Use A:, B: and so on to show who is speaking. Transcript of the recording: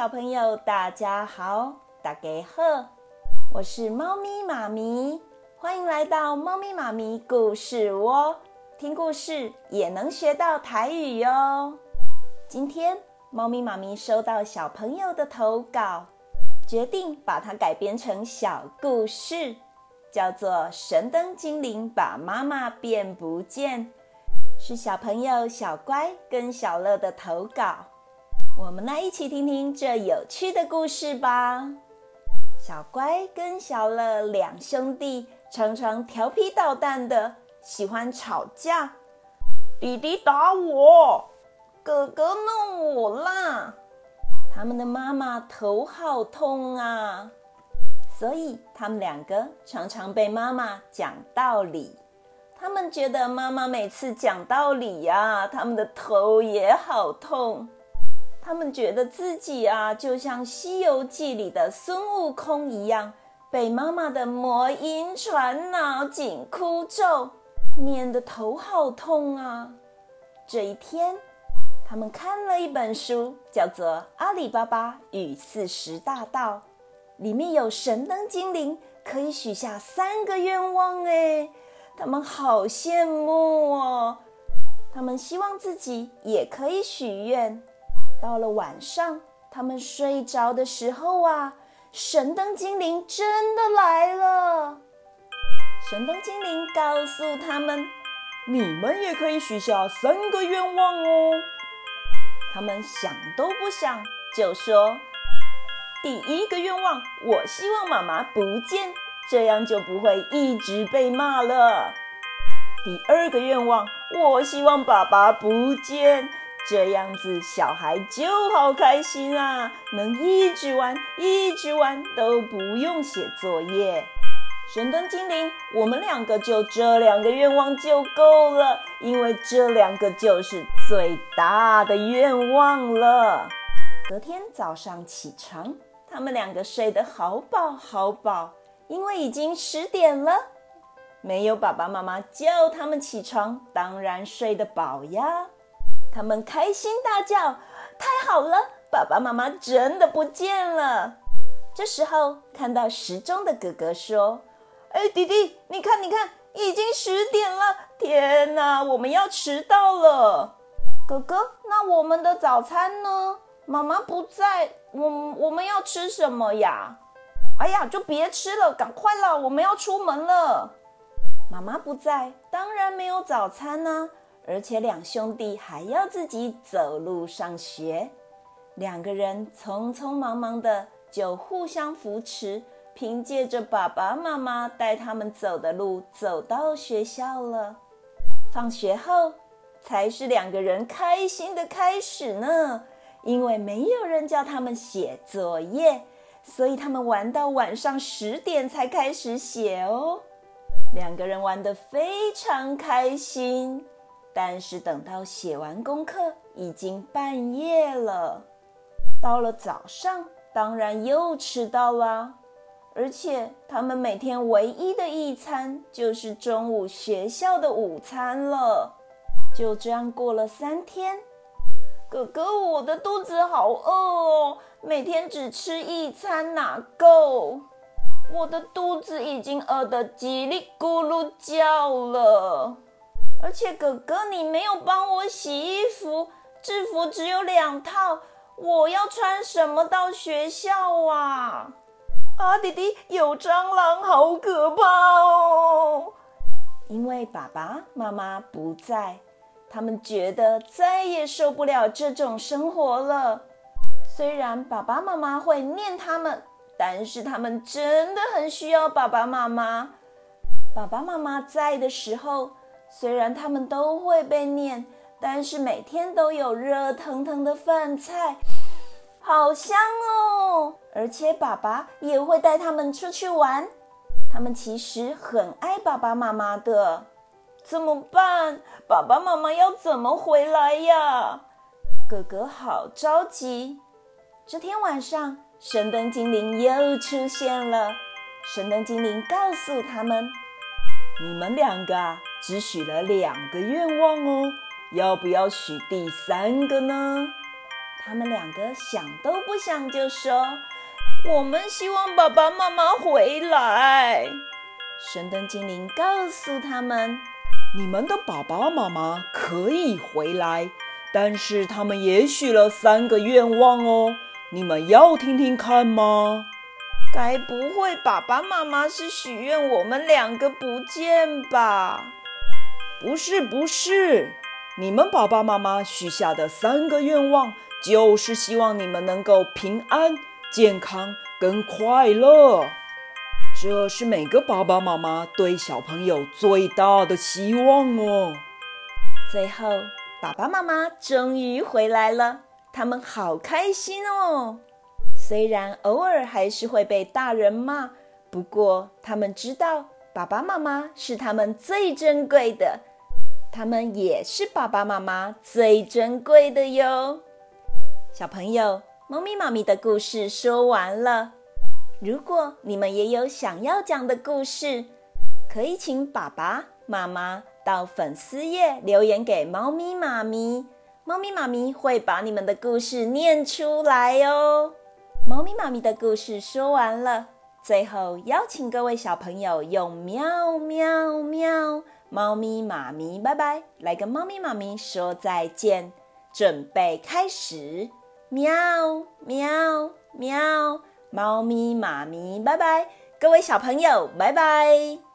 A: 小朋友，大家好，大家好，我是猫咪妈咪，欢迎来到猫咪妈咪故事窝，听故事也能学到台语哟。今天猫咪妈咪收到小朋友的投稿，决定把它改编成小故事，叫做《神灯精灵把妈妈变不见》，是小朋友小乖跟小乐的投稿。我们来一起听听这有趣的故事吧。小乖跟小乐两兄弟常常调皮捣蛋的，喜欢吵架。弟弟打我，哥哥弄我啦。他们的妈妈头好痛啊，所以他们两个常常被妈妈讲道理。他们觉得妈妈每次讲道理呀，他们的头也好痛。他们觉得自己啊，就像《西游记》里的孙悟空一样，被妈妈的魔音传脑紧箍咒念得头好痛啊！这一天，他们看了一本书，叫做《阿里巴巴与四十大盗》，里面有神灯精灵可以许下三个愿望，哎，他们好羡慕哦！他们希望自己也可以许愿。到了晚上，他们睡着的时候啊，神灯精灵真的来了。神灯精灵告诉他们：“你们也可以许下三个愿望哦。”他们想都不想就说：“第一个愿望，我希望妈妈不见，这样就不会一直被骂了。第二个愿望，我希望爸爸不见。”这样子，小孩就好开心啊，能一直玩，一直玩，都不用写作业。神灯精灵，我们两个就这两个愿望就够了，因为这两个就是最大的愿望了。隔天早上起床，他们两个睡得好饱好饱，因为已经十点了，没有爸爸妈妈叫他们起床，当然睡得饱呀。他们开心大叫：“太好了，爸爸妈妈真的不见了！”这时候，看到时钟的哥哥说：“哎，弟弟，你看，你看，已经十点了！天哪，我们要迟到了！”哥哥，那我们的早餐呢？妈妈不在，我我们要吃什么呀？哎呀，就别吃了，赶快了，我们要出门了。妈妈不在，当然没有早餐呢。而且两兄弟还要自己走路上学，两个人匆匆忙忙的就互相扶持，凭借着爸爸妈妈带他们走的路，走到学校了。放学后才是两个人开心的开始呢，因为没有人叫他们写作业，所以他们玩到晚上十点才开始写哦。两个人玩得非常开心。但是等到写完功课，已经半夜了。到了早上，当然又迟到了。而且他们每天唯一的一餐就是中午学校的午餐了。就这样过了三天。哥哥，我的肚子好饿哦，每天只吃一餐哪够？我的肚子已经饿得叽里咕噜叫了。而且哥哥，你没有帮我洗衣服，制服只有两套，我要穿什么到学校啊？啊，弟弟，有蟑螂，好可怕哦！因为爸爸妈妈不在，他们觉得再也受不了这种生活了。虽然爸爸妈妈会念他们，但是他们真的很需要爸爸妈妈。爸爸妈妈在的时候。虽然他们都会被念，但是每天都有热腾腾的饭菜，好香哦！而且爸爸也会带他们出去玩，他们其实很爱爸爸妈妈的。怎么办？爸爸妈妈要怎么回来呀？哥哥好着急。这天晚上，神灯精灵又出现了。神灯精灵告诉他们：“你们两个。”只许了两个愿望哦，要不要许第三个呢？他们两个想都不想就说：“我们希望爸爸妈妈回来。”神灯精灵告诉他们：“
B: 你们的爸爸妈妈可以回来，但是他们也许了三个愿望哦。你们要听听看吗？”
A: 该不会爸爸妈妈是许愿我们两个不见吧？
B: 不是，不是，你们爸爸妈妈许下的三个愿望，就是希望你们能够平安、健康跟快乐。这是每个爸爸妈妈对小朋友最大的希望哦。
A: 最后，爸爸妈妈终于回来了，他们好开心哦。虽然偶尔还是会被大人骂，不过他们知道爸爸妈妈是他们最珍贵的，他们也是爸爸妈妈最珍贵的哟。小朋友，猫咪妈咪的故事说完了。如果你们也有想要讲的故事，可以请爸爸妈妈到粉丝页留言给猫咪妈咪，猫咪妈咪会把你们的故事念出来哦。猫咪妈咪的故事说完了，最后邀请各位小朋友用喵喵喵，猫咪妈咪拜拜，来跟猫咪妈咪说再见，准备开始，喵喵喵。猫咪妈咪，拜拜！各位小朋友，拜拜！